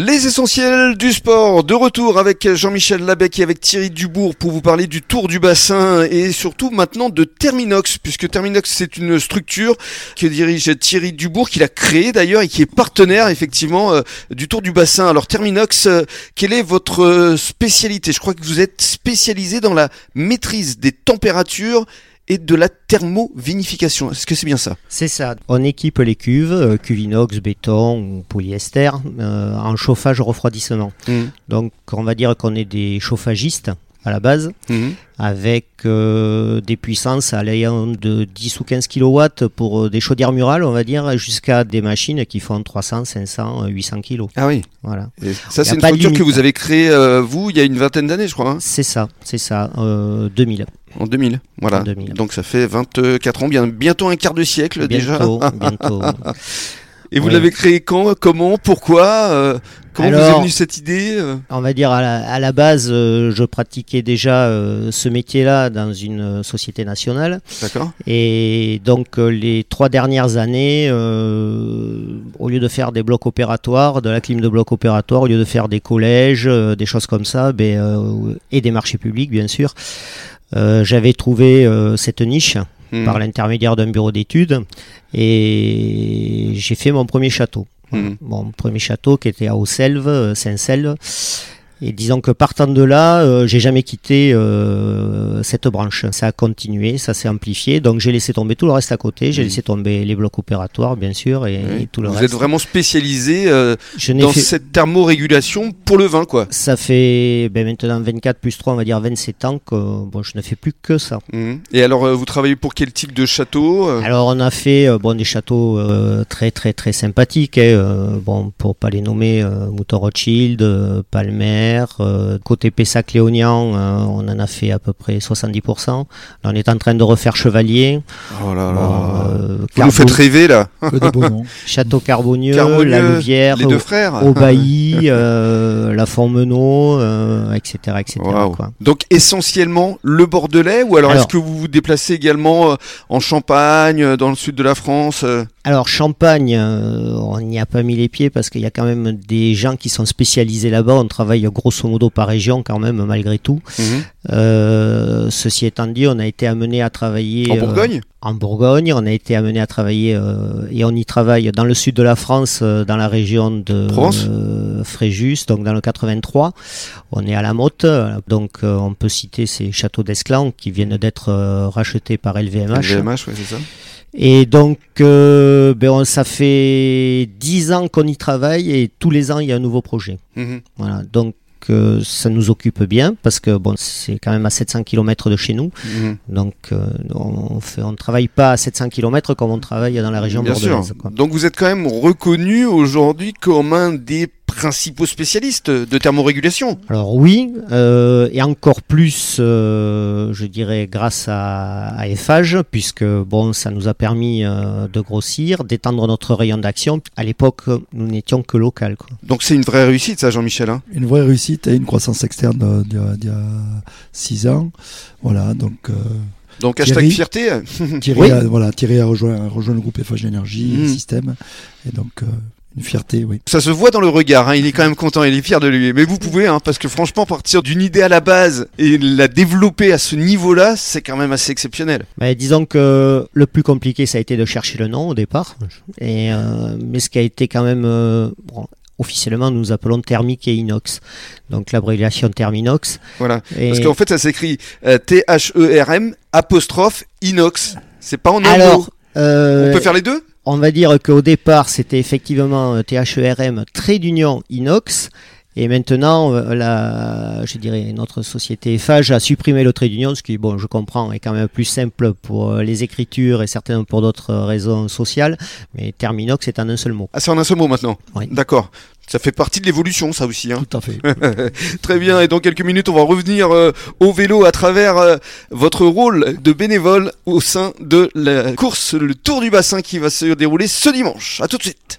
Les essentiels du sport, de retour avec Jean-Michel Labec et avec Thierry Dubourg pour vous parler du Tour du Bassin et surtout maintenant de Terminox, puisque Terminox c'est une structure que dirige Thierry Dubourg, qu'il a créée d'ailleurs et qui est partenaire effectivement euh, du Tour du Bassin. Alors Terminox, euh, quelle est votre euh, spécialité? Je crois que vous êtes spécialisé dans la maîtrise des températures et de la thermovinification. Est-ce que c'est bien ça? C'est ça. On équipe les cuves, euh, cuve inox, béton ou polyester, euh, en chauffage refroidissement. Mmh. Donc on va dire qu'on est des chauffagistes à la base, Mhm. avec euh, des puissances allant de 10 ou 15 kW pour euh, des chaudières murales, on va dire, jusqu'à des machines qui font 300, 500, euh, 800 kg. Ah oui. Voilà. Et ça c'est une structure que vous avez créée euh, vous il y a une vingtaine d'années je crois. hein C'est ça, c'est ça, euh, 2000. En 2000, voilà. En 2000. Donc ça fait 24 ans, bien, bientôt un quart de siècle déjà. Bientôt, bientôt. Et vous l'avez créé quand Comment Pourquoi euh, Comment vous est venue cette idée euh On va dire à la, à la base, euh, je pratiquais déjà euh, ce métier-là dans une société nationale. D'accord. Et donc les trois dernières années, au lieu de faire des blocs opératoires, de la clim de blocs opératoires, au lieu de faire des collèges, des choses comme ça, ben, et des marchés publics bien sûr, j'avais trouvé cette niche Hmm. par l'intermédiaire d'un bureau d'études et j'ai fait mon premier château. Hmm. Mon premier château qui était à Auxelve, euh, Saint-Selve. Et disons que partant de là, euh, j'ai jamais quitté euh, cette branche. Ça a continué, ça s'est amplifié. Donc j'ai laissé tomber tout le reste à côté. J'ai laissé tomber les blocs opératoires, bien sûr, et, Oui. et tout le Vous reste. êtes vraiment spécialisé euh, Je dans fait- cette thermorégulation pour le vin, quoi. Ça fait ben, maintenant 24 plus 3, on va dire 27 ans que bon, je ne fais plus que ça. Mhm. Et alors, euh, vous travaillez pour quel type de château euh? Alors on a fait bon, des châteaux très très très sympathiques. hein, bon, pour pas les nommer, Mouton Rothschild, euh, Euh, côté Pessac-Léognan, euh, on en a fait à peu près 70%. Là, on est en train de refaire Chevalier. Oh là là. Bon, euh, vous nous faites rêver, là. Château Carbonieux, Carbonieux, La Louvière, Les deux frères. Aubailly, euh, La Fontmenot, euh, etc. etc. Quoi. Donc essentiellement le Bordelais ou alors, Alors- est-ce que vous vous déplacez également en Champagne, dans le sud de la France euh Alors Champagne, euh, on n'y a pas mis les pieds parce qu'il y a quand même des gens qui sont spécialisés là-bas. On travaille grosso modo par région quand même malgré tout. Mhm. Euh, ceci étant dit, on a été amené à travailler En euh, Bourgogne en Bourgogne. On a été amené à travailler euh, et on y travaille dans le sud de la France, euh, dans la région de euh, Fréjus, donc dans le 83. On est à la Motte, donc euh, on peut citer ces châteaux d'Esclan qui viennent d'être euh, rachetés par LVMH. LVMH, ouais, c'est ça. Et donc, euh, ben, on- ça fait 10 ans qu'on y travaille et tous les ans, il y a un nouveau projet. Mhm. Voilà, donc euh, ça nous occupe bien parce que bon, c'est quand même à 700 km de chez nous. Mhm. Donc, euh, on on travaille pas à 700 km comme on travaille dans la région Bien sûr. bordelaise. quoi. Donc vous êtes quand même reconnu aujourd'hui comme un des principaux spécialistes de thermorégulation. Alors oui, euh, et encore plus, euh, je dirais, grâce à, à puisque bon, ça nous a permis euh, de grossir, d'étendre notre rayon d'action. À l'époque, nous n'étions que local. Quoi. Donc c'est une vraie réussite ça Jean-Michel. hein? Une vraie réussite et une croissance externe d'il y a- d'il y a 6 ans. Voilà, donc euh, Donc hashtag Thierry. fierté. Thierry, Oui. a, voilà, Thierry a rejoint, a rejoint le groupe FH Énergie Mhm. Système. Et donc, euh, une fierté, oui. Ça se voit dans le regard, hein, il est quand même content, il est fier de lui. Mais vous pouvez, hein, parce que franchement, partir d'une idée à la base et la développer à ce niveau-là, c'est quand même assez exceptionnel. Mais disons que le plus compliqué, ça a été de chercher le nom au départ. Et, euh, mais ce qui a été quand même... euh, bon, officiellement, nous appelons thermique et inox. Donc l'abréviation Therminox. Voilà. Et- Parce qu'en fait, ça s'écrit euh, T-H-E-R-M apostrophe inox. C'est pas en un mot. Alors, euh, On peut faire les deux? On va dire qu'au départ, c'était effectivement euh, THERM, trait d'union inox. Et maintenant, euh, la, je dirais, notre société Fage a supprimé le trait d'union, ce qui, bon, je comprends, est quand même plus simple pour euh, les écritures et certainement pour d'autres raisons sociales. Mais Terminox est en un seul mot. Ah, c'est en un seul mot maintenant. Oui. D'accord. Ça fait partie de l'évolution, ça aussi. Hein. Tout à fait. Très bien. Et dans quelques minutes, on va revenir euh, au vélo à travers euh, votre rôle de bénévole au sein de la course, le Tour du Bassin qui va se dérouler ce dimanche. À tout de suite.